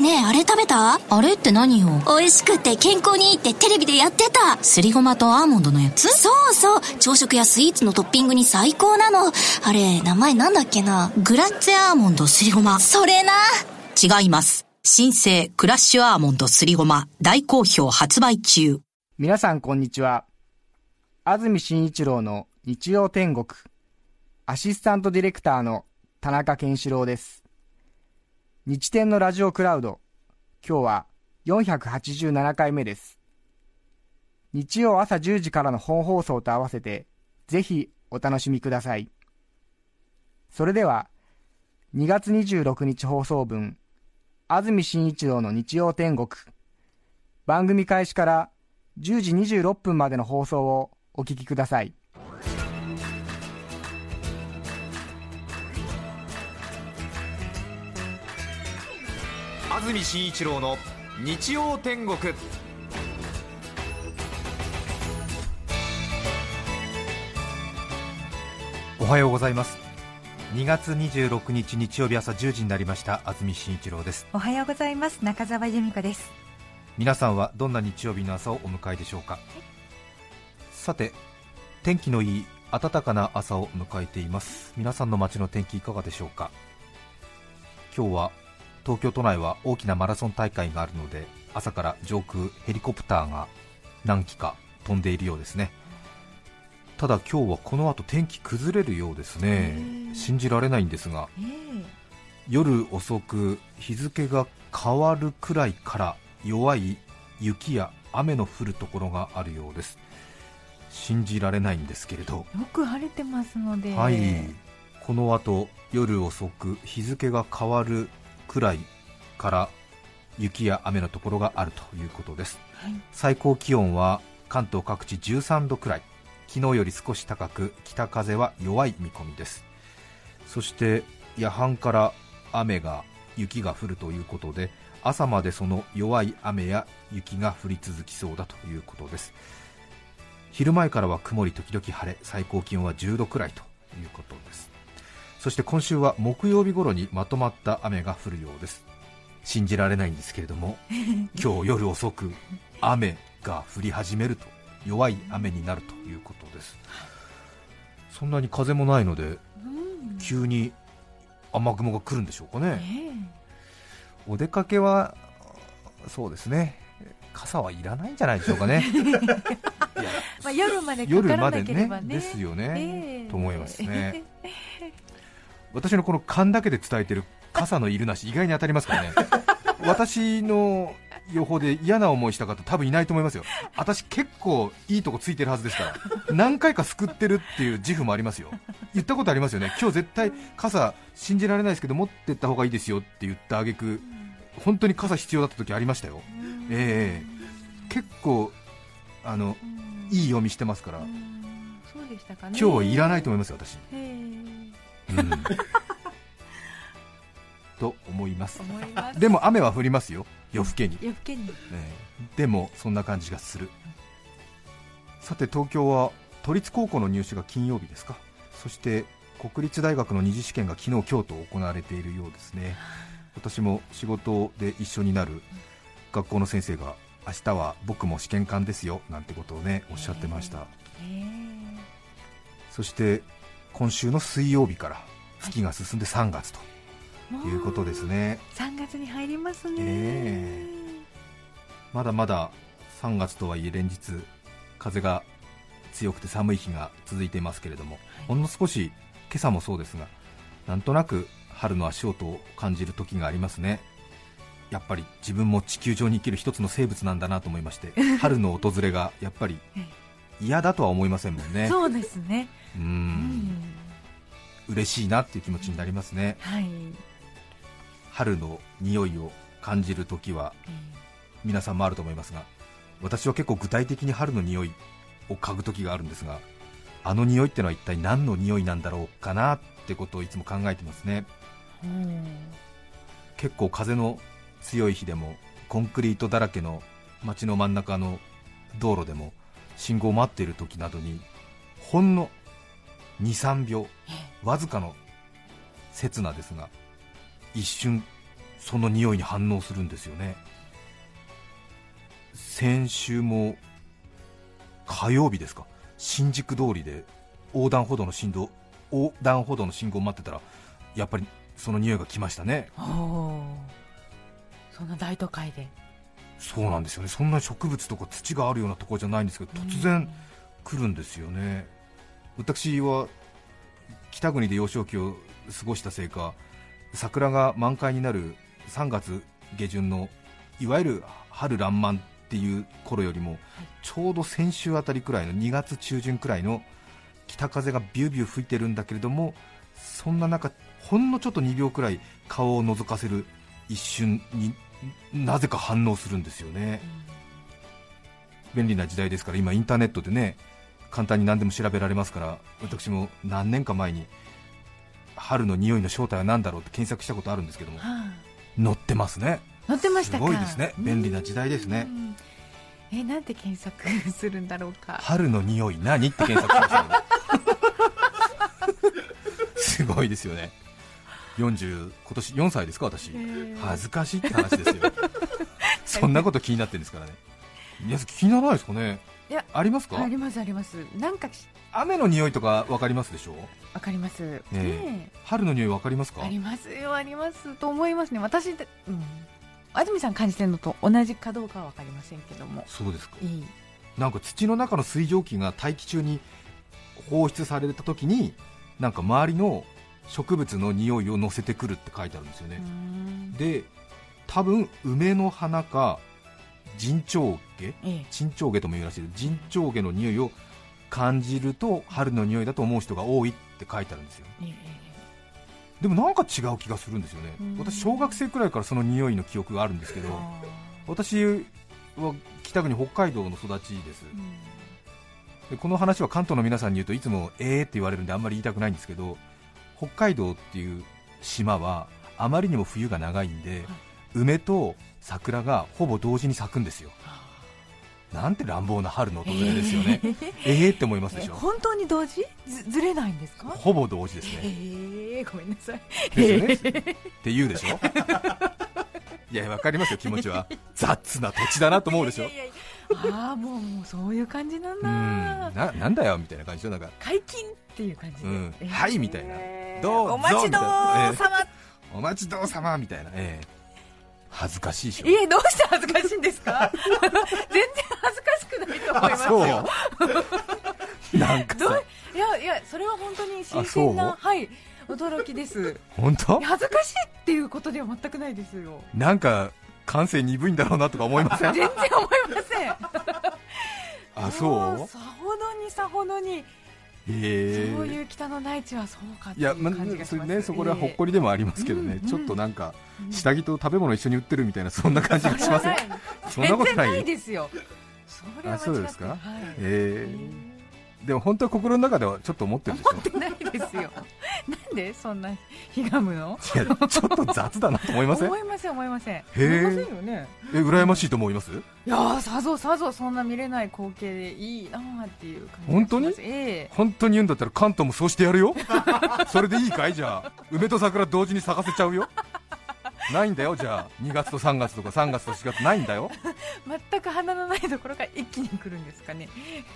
ねえあれ食べた？あれって何よ？美味しくて健康にいいってテレビでやってた。すりごまとアーモンドのやつ？そうそう。朝食やスイーツのトッピングに最高なの。あれ名前なんだっけな？グラッツェアーモンドすりごま。それな。違います。新生クラッシュアーモンドすりごま。大好評発売中。皆さんこんにちは。安住紳一郎の日曜天国。アシスタントディレクターの田中健志郎です日天のラジオクラウド。今日は487回目です。日曜朝10時からの本放送と合わせてぜひお楽しみください。それでは2月26日放送分安住紳一郎の日曜天国番組開始から10時26分までの放送をお聞きください。安住紳一郎の日曜天国。おはようございます。2月26日日曜日朝10時になりました。安住紳一郎です。おはようございます。中澤由美子です。皆さんはどんな日曜日の朝をお迎えでしょうか、さて天気のいい暖かな朝を迎えています。皆さんの街の天気いかがでしょうか？今日は東京都内は大きなマラソン大会があるので朝から上空ヘリコプターが何機か飛んでいるようですね。ただ今日はこの後天気崩れるようですね。信じられないんですが夜遅く日付が変わるくらいから弱い雪や雨の降るところがあるようです。信じられないんですけれど。よく晴れてますので。はい。この後夜遅く日付が変わるくらいから雪や雨のところがあるということです、はい。最高気温は関東各地13度くらい。昨日より少し高く北風は弱い見込みです。そして夜半から雨が雪が降るということで朝までその弱い雨や雪が降り続きそうだということです。昼前からは曇り時々晴れ。最高気温は10度くらいということですそして今週は木曜日頃にまとまった雨が降るようです。信じられないんですけれども 今日夜遅く雨が降り始めると弱い雨になるということです。そんなに風もないので急に雨雲が来るんでしょうかね。お出かけはそうですね。傘はいらないんじゃないでしょうかね。まあ、夜までか夜からなければねですよね、ええ。と思いますね 私のこの勘だけで伝えてる傘のいるなし意外に当たりますからね。私の予報で嫌な思いした方多分いないと思いますよ。私結構いいとこついてるはずですから。何回か救ってるっていう自負もありますよ。言ったことありますよね。今日絶対傘信じられないですけど持ってった方がいいですよって言った挙句本当に傘必要だった時ありましたよ。ええ結構あのいい読みしてますから。そうでしたかね。今日はいらないと思いますよ私と思います。思います。でも雨は降りますよ。夜更けに、夜更けに。ええ。でもそんな感じがする。さて東京は都立高校の入試が金曜日ですか。そして国立大学の二次試験が昨日今日と行われているようですね。私も仕事で一緒になる学校の先生が明日は僕も試験官ですよなんてことをねおっしゃってました。へえ。そして今週の水曜日から月が進んで3月とい。うことですね、3月に入りますね、えまだまだ3月とはいえ連日風が強くて寒い日が続いていますけれども、ほんの少し今朝もそうですがなんとなく春の足音を感じる時がありますね。やっぱり自分も地球上に生きる一つの生物なんだなと思いまして 春の訪れがやっぱり嫌だとは思いませんもんね。そうですね。ううんん嬉しいなっていう気持ちになりますね。はい、春の匂いを感じる時はえ皆さんもあると思いますが私は結構具体的に春の匂いを嗅ぐ時があるんですがあの匂いってのは一体何の匂いなんだろうかなってことをいつも考えてますね。えう。ん結構風の強い日でもコンクリートだらけの街の真ん中の道路でも信号を待っている時などにほんの23秒わずかの刹那ですが一瞬その匂いに反応するんですよね。先週も火曜日ですか？新宿通りで横断歩道の振動横断歩道の信号を待ってたらやっぱりその匂いが来ましたね。おおそんな大都会で。そうなんですよね。そんな植物とか土があるようなところじゃないんですけど突然来るんですよね私は北国で幼少期を過ごしたせいか桜が満開になる3月下旬のいわゆる春爛漫っていう頃よりもちょうど先週あたりくらいの2月中旬くらいの北風がビュービュー吹いてるんだけれどもそんな中ほんのちょっと2秒くらい顔を覗かせる一瞬になぜか反応するんですよね、便利な時代ですから今インターネットでね簡単に何でも調べられますから私も何年か前に春の匂いの正体は何だろうって検索したことあるんですけどもはあ載ってますね。乗ってましたか。すごいですね。便利な時代ですね。うん。えなんて検索するんだろうか。春の匂い何って検索しましたすごいですよね。40今年4歳ですか私。恥ずかしいって話ですよ。そんなこと気になってるんですからね。皆さん気にならないですかねいやありますか？ありますあります。なんかし雨の匂いとか分かりますでしょ？わかります。ねえ。春の匂い分かりますか？ありますよありますと思いますね。私でうん。安住さん感じてるのと同じかどうかはわかりませんけども。そうですか。いい。なんか土の中の水蒸気が大気中に放出された時になんか周りの植物の匂いを乗せてくるって書いてあるんですよね、で多分梅の花か陣長下ええ。陳長下とも言うらしい陣長下の匂いを感じると春の匂いだと思う人が多いって書いてあるんですよ。ええでもなんか違う気がするんですよね。うん。私小学生くらいからその匂いの記憶があるんですけどあ私は北国北海道の育ちです。でこの話は関東の皆さんに言うといつもえーって言われるんであんまり言いたくないんですけど北海道っていう島はあまりにも冬が長いんで、梅と桜がほぼ同時に咲くんですよ。なんて乱暴な春の訪れですよね、えー。って思いますでしょえ本当に同時？ずずれないんですか？ほぼ同時ですえねえごめんなさい。ですよね。って言うでしょ？いやわかりますよ気持ちは。雑な土地だなと思うでしょ？ああもうもうそういう感じなんうん。だななんだよみたいな感じでなんか。解禁っていう感じで、うん。えー。はいみたいな。どうぞお待ちどうさま。お待ちどうさまみたいな、ええ恥ずかしいでしょ。いえどうして恥ずかしいんですか？全然恥ずかしくないと思いますよ。そう？なんかいやいやそれは本当に新鮮なはい驚きです。本当？恥ずかしいっていうことでは全くないですよ。なんか感性鈍いんだろうなとか思いません？全然思いません。あそうさほどにさほどに、そういう北の大地はそうかっていや、ま感じがします、それね、そこらほっこりでもありますけどね、うんちょっとなんか、うん下着と食べ物一緒に売ってるみたいな、そんな感じがしませんそんなことないですよ。あそうですか？はい。えー、でも本当は心の中ではちょっと思ってるでしょ？ないですよなんでそんなひがむの？いやちょっと雑だなと思いません？思いません思いません。へー。思いませんよね。え羨ましいと思います？いやーさぞさぞそんな見れない光景でいいなーっていう感じ本当に？ええ。本当に言うんだったら関東もそうしてやるよ。それでいいかい？じゃあ梅と桜同時に咲かせちゃうよないんだよじゃあ。2月と3月とか3月と4月ないんだよ。全く花のないところから一気に来るんですかね。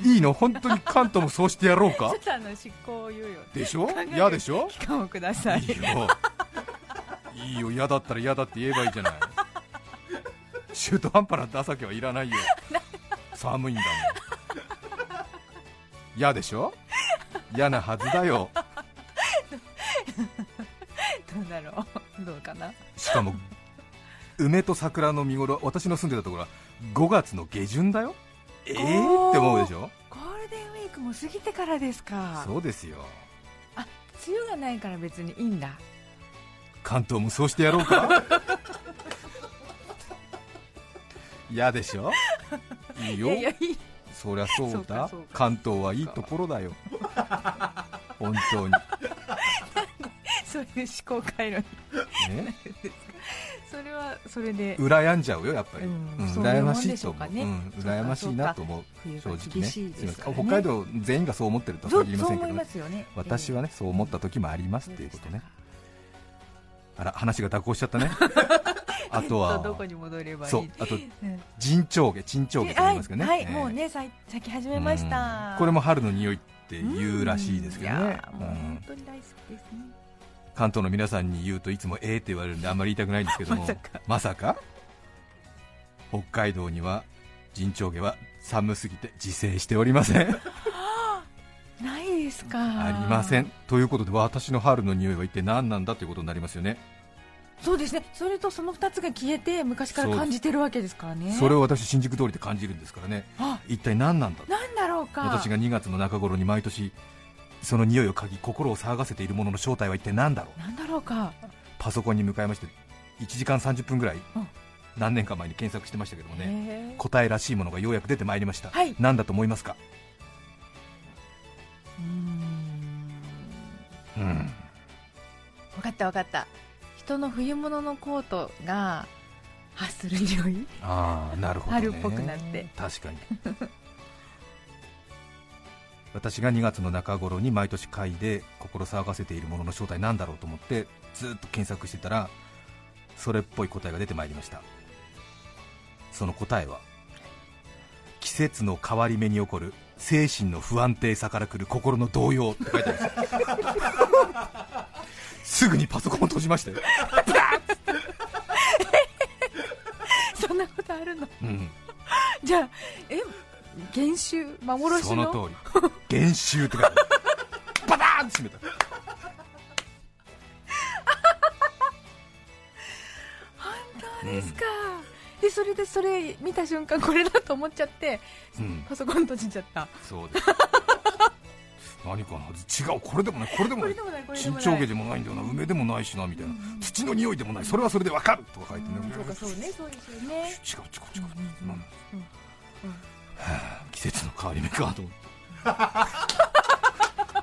いいの？本当に関東もそうしてやろうか？ちょっとあの執行猶予。でしょ？嫌でしょ？期間をください。いいよ。いいよ。嫌だったら嫌だって言えばいいじゃない。中途半端なダサけはいらないよ。寒いんだもん。嫌でしょ？嫌なはずだよ。どうだろう？どうかな？しかも梅と桜の見頃私の住んでたところは5月の下旬だよ。ええー、って思うでしょ？ゴールデンウィークも過ぎてからですか。そうですよ。梅雨がないから別にいいんだ。関東もそうしてやろうか？嫌でしょ？いいよ。いやいやいい。そりゃそうだ。関東はいいところだよ。本当に。そういう思考回路に。ね それはそれで。羨んじゃうよやっぱり、うんうん羨ましいでしょうかね。と思う。うん羨ましいなと思う。冬正直ね。ね。北海道全員がそう思ってるとはそう限りませんけどね。私はねそう思った時もありますっていうことね。あら話が蛇行しちゃったね。あとはどこに戻ればいい。そうあとうん陣長毛陣長毛と言いますけどね、はい、ええ。もうね咲き始めました。うん。これも春の匂いって言うらしいですけどね。本当に大好きですね関東の皆さんに言うといつもええって言われるんであんまり言いたくないんですけどもまさか。北海道には陣長毛は寒すぎて自生しておりません。ないですか。ありません。ということで私の春の匂いは一体何なんだということになりますよね。そうですね。それとその2つが消えて昔から感じてるわけですからね。それを私新宿通りで感じるんですからね。あ一体何なんだなんだろうか。私が2月の中頃に毎年その匂いを嗅ぎ心を騒がせているものの正体は一体何だろう？なんだろうか。パソコンに向かいまして1時間30分ぐらいうん。何年か前に検索してましたけどもね答えらしいものがようやく出てまいりました、はい。何だと思いますか？うーん。うん。分かった分かった。人の冬物のコートが発する匂い？ああなるほど、ね、春っぽくなって。確かに私が2月の中頃に毎年嗅いで心騒がせているものの正体なんだろうと思ってずっと検索してたらそれっぽい答えが出てまいりました。その答えは季節の変わり目に起こる精神の不安定さからくる心の動揺って書いてあるんです。よすぐにパソコンを閉じましたよ、そんなことあるの？うん、じゃあえ原種幻のその通り減収って書いて バターンって閉めた。そうですか、でそれでそれ見た瞬間これだと思っちゃってうん。パソコン閉じちゃった。そうです。何かな違う。これでもない。これでもない。これでもないこれで新もない。潮毛でもない。んだよな梅でもないしなみたいな。土の匂いでもない。それはそれでわかるとか書いてね。うんそうかそうねそうですよね。違う違う違う、うんなんだうん。はあ季節の変わり目かと思って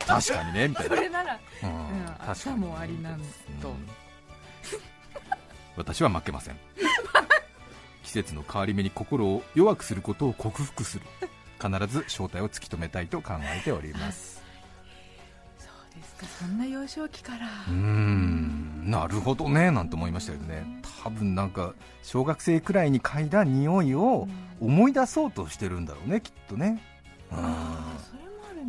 確かにねみたいな、それならうん。うん確かもありなんと。うん。私は負けません。季節の変わり目に心を弱くすることを克服する。必ず正体を突き止めたいと考えております。そうですか。そんな幼少期から。うーん。なるほどねなんて思いましたけどね。多分なんか小学生くらいに嗅いだ匂いを思い出そうとしてるんだろうねきっとね。うん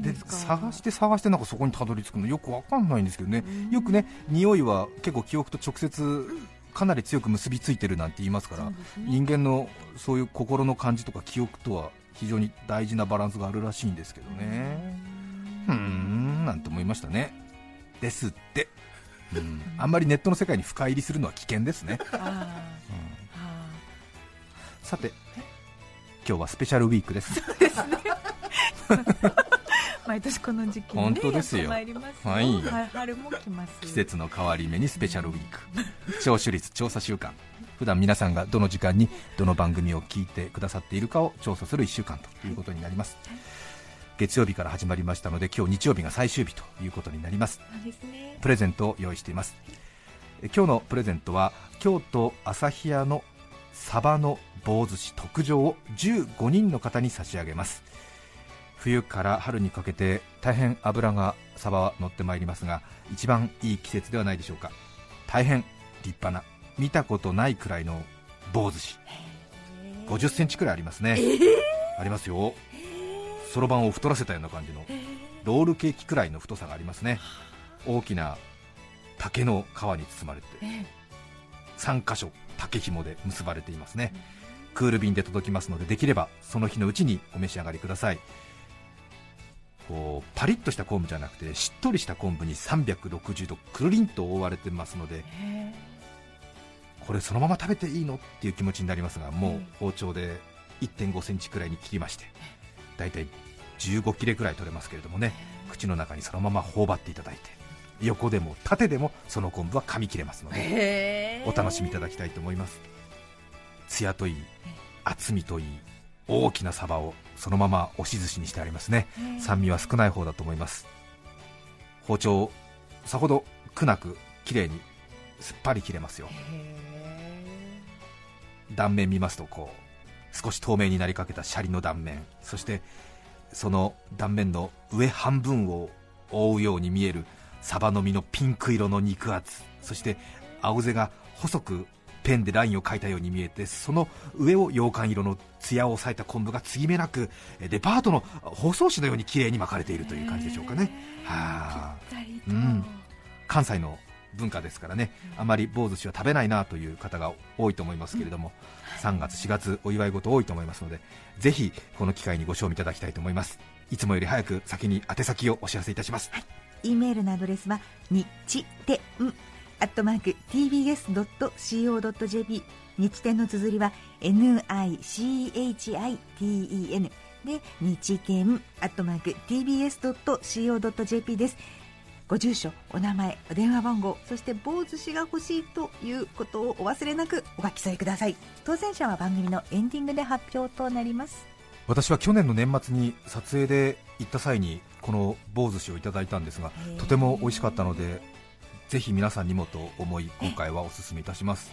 で探して探してなんかそこにたどり着くのよくわかんないんですけどね。うん。よくね匂いは結構記憶と直接かなり強く結びついてるなんて言いますからそうですね。人間のそういう心の感じとか記憶とは非常に大事なバランスがあるらしいんですけどね。うーんなんて思いましたね。ですって、うん、あんまりネットの世界に深入りするのは危険ですね、うん。あさて今日はスペシャルウィークです。あ 毎年この時期にね本当ですよ。やってまいりますよ。はい。は春も来ます。季節の変わり目にスペシャルウィーク。聴取率調査週間。普段皆さんがどの時間にどの番組を聞いてくださっているかを調査する1週間ということになります。月曜日から始まりましたので今日日曜日が最終日ということになります。ね。プレゼントを用意しています。え今日のプレゼントは京都旭屋のサバの棒寿司特上を15人の方に差し上げます冬から春にかけて大変脂がサバは乗ってまいりますが一番いい季節ではないでしょうか。大変立派な見たことないくらいの棒寿司。50センチくらいありますね、ありますよ。そろばんを太らせたような感じのロールケーキくらいの太さがありますね。大きな竹の皮に包まれてえ3箇所竹紐で結ばれていますね。クール便で届きますのでできればその日のうちにお召し上がりくださいこうパリッとした昆布じゃなくてしっとりした昆布に360度くるりんと覆われてますのでえこれそのまま食べていいの？っていう気持ちになりますがもう包丁で1 5センチくらいに切りましてだいたい15切れくらい取れますけれどもね口の中にそのまま頬張っていただいて横でも縦でもその昆布は噛み切れますのでお楽しみいただきたいと思います。艶といい厚みといい大きなサバをそのまま押し寿司にしてありますね。酸味は少ない方だと思います。包丁さほど苦なく綺麗にすっぱり切れますよ。へ断面見ますとこう少し透明になりかけたシャリの断面。そしてその断面の上半分を覆うように見えるサバの身のピンク色の肉厚。そして青背が細くペンでラインを描いたように見えてその上を羊羹色の艶を抑えた昆布が継ぎ目なくえデパートの包装紙のように綺麗に巻かれているという感じでしょうかね、はうん。関西の文化ですからね。あまり棒寿司は食べないなという方が多いと思いますけれども、3月4月お祝い事多いと思いますのでぜひこの機会にご賞味いただきたいと思います。いつもより早く先に宛先をお知らせいたします、E メールのアドレスは日天アットマーク tbs.co.jp 日天の綴りは NICHITEN で日天アットマーク tbs.co.jp です。ご住所お名前お電話番号そして棒寿司が欲しいということをお忘れなくお書き添えください。当選者は番組のエンディングで発表となります。私は去年の年末に撮影で行った際にこの棒寿司をいただいたんですがとても美味しかったのでぜひ皆さんにもと思い今回はお勧めいたします。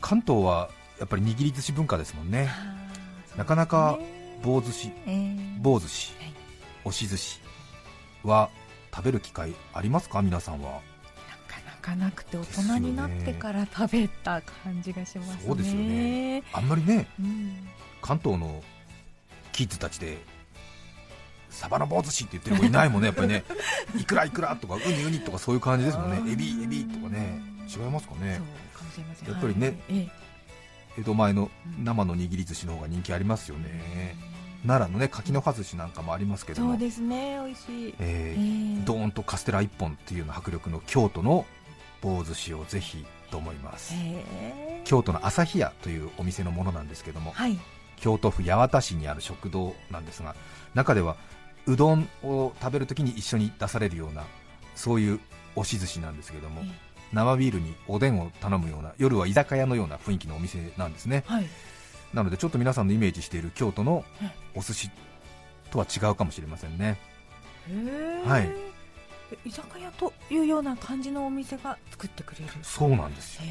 関東はやっぱり握り寿司文化ですもんね。なかなか棒寿司えー棒寿司はい。押し寿司は食べる機会ありますか？皆さんは。なかなかなくて大人になってから食べた感じがしますね。そうですよね。あんまりねうん。関東のキッズたちでサバの棒寿司って言ってる子いないもんね。やっぱりね。いくらいくらとかウニウニとかそういう感じですもんね。エビエビとかね。違いますかね。かやっぱりね江戸前の生の握り寿司の方が人気ありますよね。奈良のね柿の葉寿司なんかもありますけども。そうですね。美味しい。ええ。ドーンとカステラ1本っていうような迫力の京都の棒寿司をぜひと思います。ええ。京都の朝日屋というお店のものなんですけども。はい。京都府八幡市にある食堂なんですが中ではうどんを食べるときに一緒に出されるようなそういう押し寿司なんですけどもえ生ビールにおでんを頼むような夜は居酒屋のような雰囲気のお店なんですね。はい。なのでちょっと皆さんのイメージしている京都のえお寿司とは違うかもしれませんね。はい。え居酒屋というような感じのお店が作ってくれる。そうなんですよ。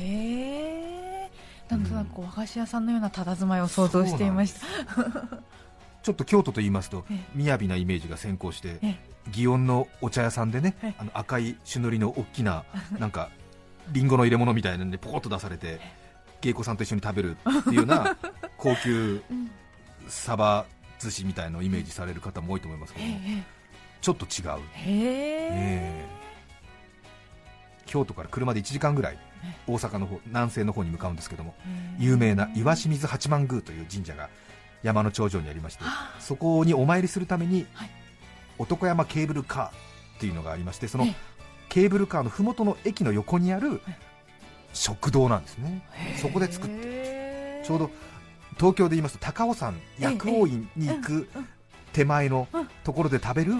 なんとなく和菓子屋さんのような佇まいを想像していましたちょっと京都と言いますとえ雅なイメージが先行してえ祇園のお茶屋さんでねえあの赤い朱塗りの大きななんかリンゴの入れ物みたいなんでポコッと出されて芸妓さんと一緒に食べるっていうような 高級うん。サバ寿司みたいのをイメージされる方も多いと思いますけどちょっと違う。え。へえ。京都から車で1時間ぐらい大阪の方南西の方に向かうんですけどもえ。有名な岩清水八幡宮という神社が山の頂上にありましてあそこにお参りするために、はい。男山ケーブルカーっていうのがありましてそのええ。ケーブルカーのふもとの駅の横にある食堂なんですね。そこで作ってちょうど東京で言いますと高尾山薬王院に行く手前のところで食べる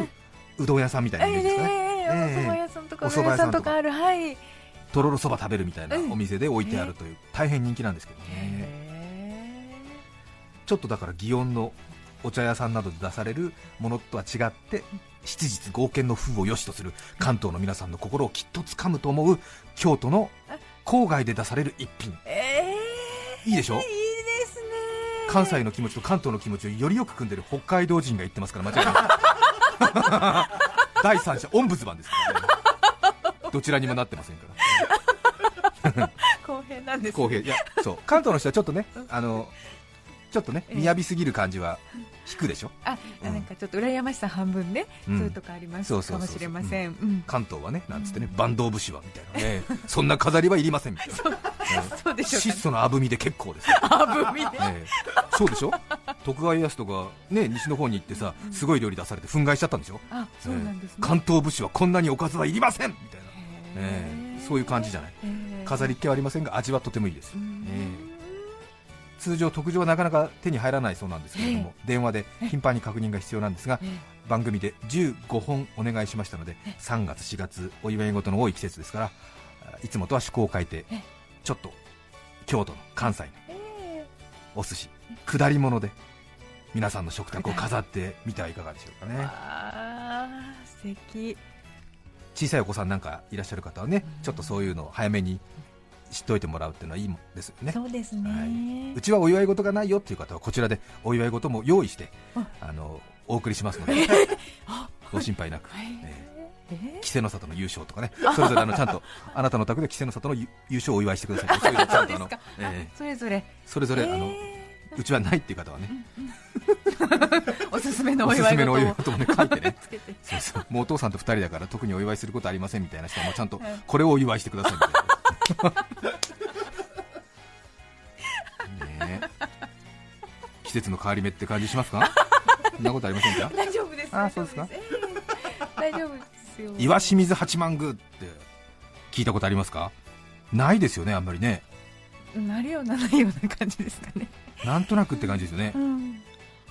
うどん屋さんみたいなイメージですかね、お蕎麦屋さんとか。ある。はい。とろろそば食べるみたいなうん。お店で置いてあるという大変人気なんですけどね。へちょっとだから祇園のお茶屋さんなどで出されるものとは違って質実剛健の風を良しとする関東の皆さんの心をきっとつかむと思う京都の郊外で出される一品。ええいいでしょ？いいですね関西の気持ちと関東の気持ちをよりよく組んでる北海道人が言ってますから間違いない。第三者オンブズマンですからね。どちらにもなってませんから。公平なんです公平。いやそう。関東の人はちょっとねあのちょっとねええ。雅すぎる感じは 引くでしょ？あ、うん。なんかちょっと羨ましさ半分ね、うん。そういうとこありますかもしれません。うん。関東はねなんつってね坂東武士はみたいなね。そんな飾りはいりませんみたいな そうでしょ質素なあぶみで結構ですよ、あぶみそうでしょ？徳川家康とかね西の方に行ってさすごい料理出されて憤慨しちゃったんでしょ？あ、そうなんですね。関東武士はこんなにおかずはいりませんみたいな、へえーえ。そういう感じじゃない？飾りっ気はありませんが味はとてもいいです、うん。ええ通常特上はなかなか手に入らないそうなんですけれども、電話で頻繁に確認が必要なんですがえ番組で15本お願いしましたので3月4月お祝い事の多い季節ですからあいつもとは趣向を変えてえちょっと京都の関西のえお寿司下り物で皆さんの食卓を飾ってみてはいかがでしょうかね。あー素敵。小さいお子さんなんかいらっしゃる方はねちょっとそういうのを早めに知っておいてもらうっていうのはいいもんですよね。そうですね。はい。うちはお祝い事がないよっていう方はこちらでお祝い事も用意してあ。あのお送りしますのでご心配なく、はい。え稀勢の里の優勝とかね、それぞれあのちゃんと あなたのお宅で稀勢の里の優優勝をお祝いしてくださいと、そういうのをちゃんとあの、えそれぞれ。ーそれぞれあのえうちはないっていう方はね、ー おすすめのおお祝いすすめのお祝い事もね書いてね、そうそう。もうお父さんと二人だから特にお祝いすることありませんみたいな人はもうちゃんとはい。これをお祝いしてくださいみたいな。ねえ。季節の変わり目って感じしますか？そんなことありませんか？大丈夫です。あそうですか？えー大丈夫ですよ。岩清水八幡宮って聞いたことありますか？ないですよねあんまりね。なるようなないような感じですかね。なんとなくって感じですよね。うん。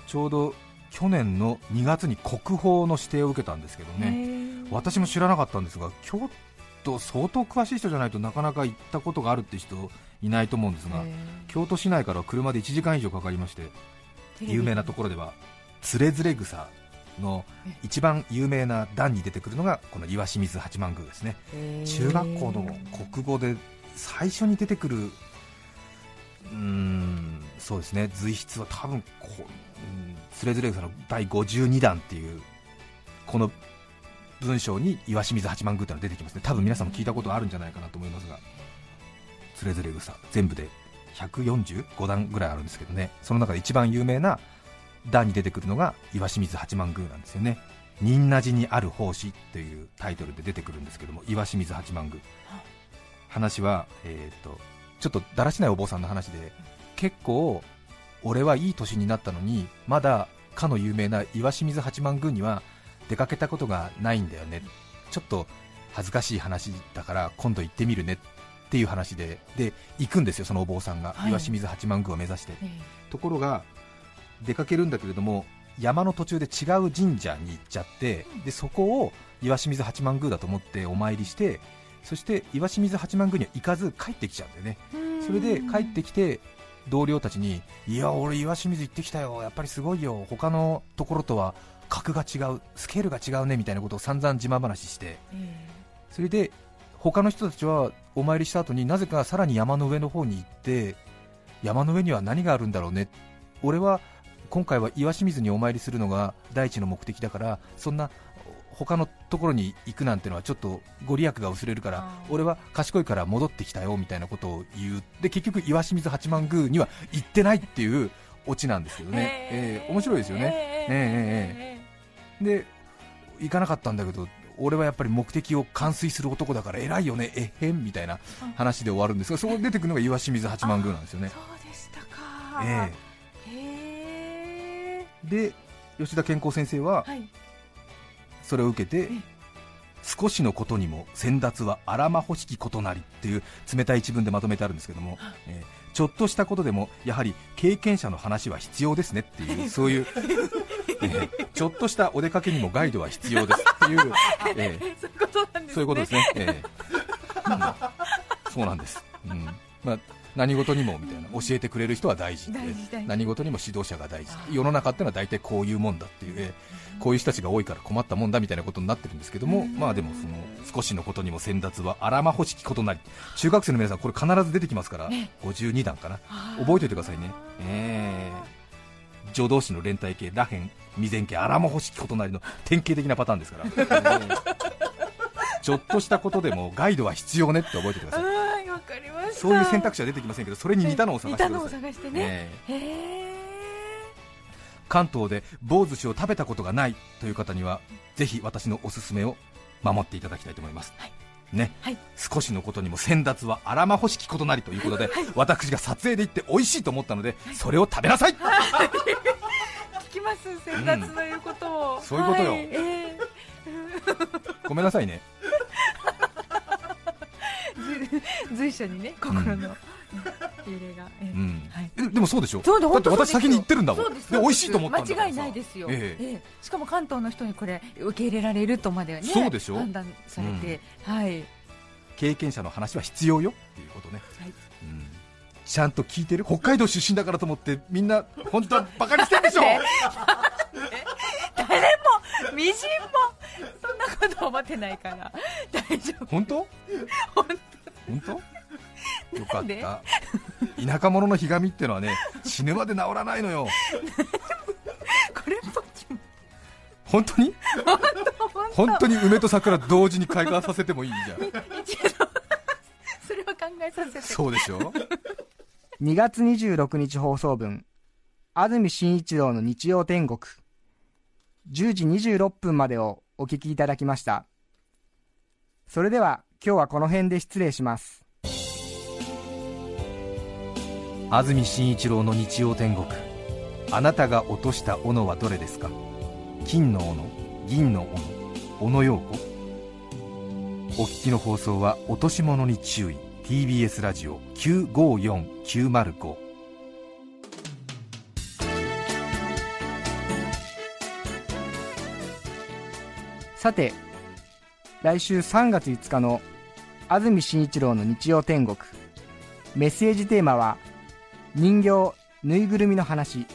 ちょうど去年の2月に国宝の指定を受けたんですけどね、ね私も知らなかったんですが京都相当詳しい人じゃないとなかなか行ったことがあるって人いないと思うんですが、京都市内からは車で1時間以上かかりまして有名なところではつれづれ草の一番有名な段に出てくるのがこの岩清水八幡宮ですね。中学校の国語で最初に出てくるうーんそうですね。随筆は多分こううんつれづれ草の第52弾っていうこの文章に岩清水八幡宮ってのが出てきますね。多分皆さんも聞いたことあるんじゃないかなと思いますが。つれづれ草。全部で145段ぐらいあるんですけどね。その中で一番有名な段に出てくるのが岩清水八幡宮なんですよね。仁和寺にある奉仕というタイトルで出てくるんですけども岩清水八幡宮。話は、えー、とちょっとだらしないお坊さんの話で結構俺はいい年になったのにまだかの有名な岩清水八幡宮には出かけたことがないんだよね。ちょっと恥ずかしい話だから今度行ってみるねっていう話でで行くんですよそのお坊さんが、はい。岩清水八幡宮を目指して。えところが出かけるんだけれども山の途中で違う神社に行っちゃってでそこを岩清水八幡宮だと思ってお参りしてそして岩清水八幡宮には行かず帰ってきちゃうんだよね。ーそれで帰ってきて同僚たちにいや俺岩清水行ってきたよ。やっぱりすごいよ。他のところとは格が違うスケールが違うねみたいなことを散々自慢話して。えそれで他の人たちはお参りした後になぜかさらに山の上の方に行って山の上には何があるんだろうね。俺は今回は岩清水にお参りするのが第一の目的だからそんな他のところに行くなんてのはちょっとご利益が薄れるから俺は賢いから戻ってきたよみたいなことを言う。で結局岩清水八幡宮には行ってないっていうオチなんですけどね、え。ー面白いですよね、えええで行かなかったんだけど俺はやっぱり目的を完遂する男だから偉いよねえへんみたいな話で終わるんですがそこで出てくるのが岩清水八幡宮なんですよね。そうでしたか。えへえ。えで吉田健康先生ははい。それを受けてえ少しのことにも先達はあらまほしきことなりっていう冷たい一文でまとめてあるんですけども、えーちょっとしたことでもやはり経験者の話は必要ですねっていう そういう、えーちょっとしたお出かけにもガイドは必要ですっていう、えーそういうことですね。ええ。うん。そうなんです、うん。まあ、何事にもみたいな教えてくれる人は大事。で何事にも指導者が大事。世の中ってのは大体こういうもんだっていう、ええこういう人たちが多いから困ったもんだみたいなことになってるんですけども、まあでもその少しのことにも先達はあらまほしきことなり中学生の皆さんこれ必ず出てきますから、52段かな。覚えておいてくださいね、ええ助動詞の連帯形、らへん、未然形、あらまほしきことなりの典型的なパターンですから、え えちょっとしたことでもガイドは必要ねって覚えてください、そういう選択肢は出てきませんけど、それに似たのを探してください。似たのを探してね。ええ。へえ関東で棒寿司を食べたことがないという方にはぜひ私のおすすめを守っていただきたいと思います、ね、はい。少しのことにも先達はあらまほしきことなりということで、私が撮影で行って美味しいと思ったのでそれを食べなさい、聞きます。先達の言うことを、そういうことよ。はい。えごめんなさいね。ー 随所にね心の揺れが、でもそうでしょ？そうだだって私先に行ってるんだもん。で美味しいと思った間違いないですよ、しかも関東の人にこれ受け入れられるとまではねそうでしょ？判断されて、はい。経験者の話は必要よ。っていうことね、はい。うん。ちゃんと聞いてる？北海道出身だからと思ってみんな本当はバカにしてるでしょ？誰もみじんもそんなこと思ってないから。大丈夫。本当？本本当？よかった。田舎者のひがみってのはね死ぬまで治らないのよ。これっぽっちも本当に？本本当。に梅と桜同時に開花させてもいいじゃん。それは考えさせて。そうでしょ？2月26日放送分。安住紳一郎の日曜天国。10時26分までをお聞きいただきました。それでは今日はこの辺で失礼します。安住紳一郎の日曜天国。あなたが落とした斧はどれですか？金の斧銀の斧斧陽子お聞きの放送は落とし物に注意。TBS ラジオ954905さて来週3月5日の安住紳一郎の日曜天国。メッセージテーマは人形ぬいぐるみの話。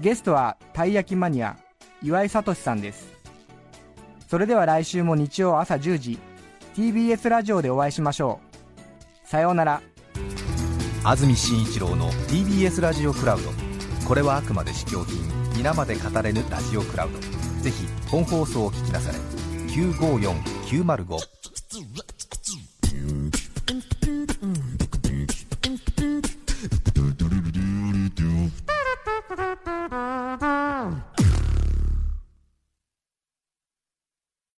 ゲストはたい焼きマニア岩井聡さんです。それでは来週も日曜朝10時 TBS ラジオでお会いしましょう。さようなら。安住紳一郎の TBS ラジオクラウド。これはあくまで試供品皆まで語れぬラジオクラウド。ぜひ本放送を聞きなされ954905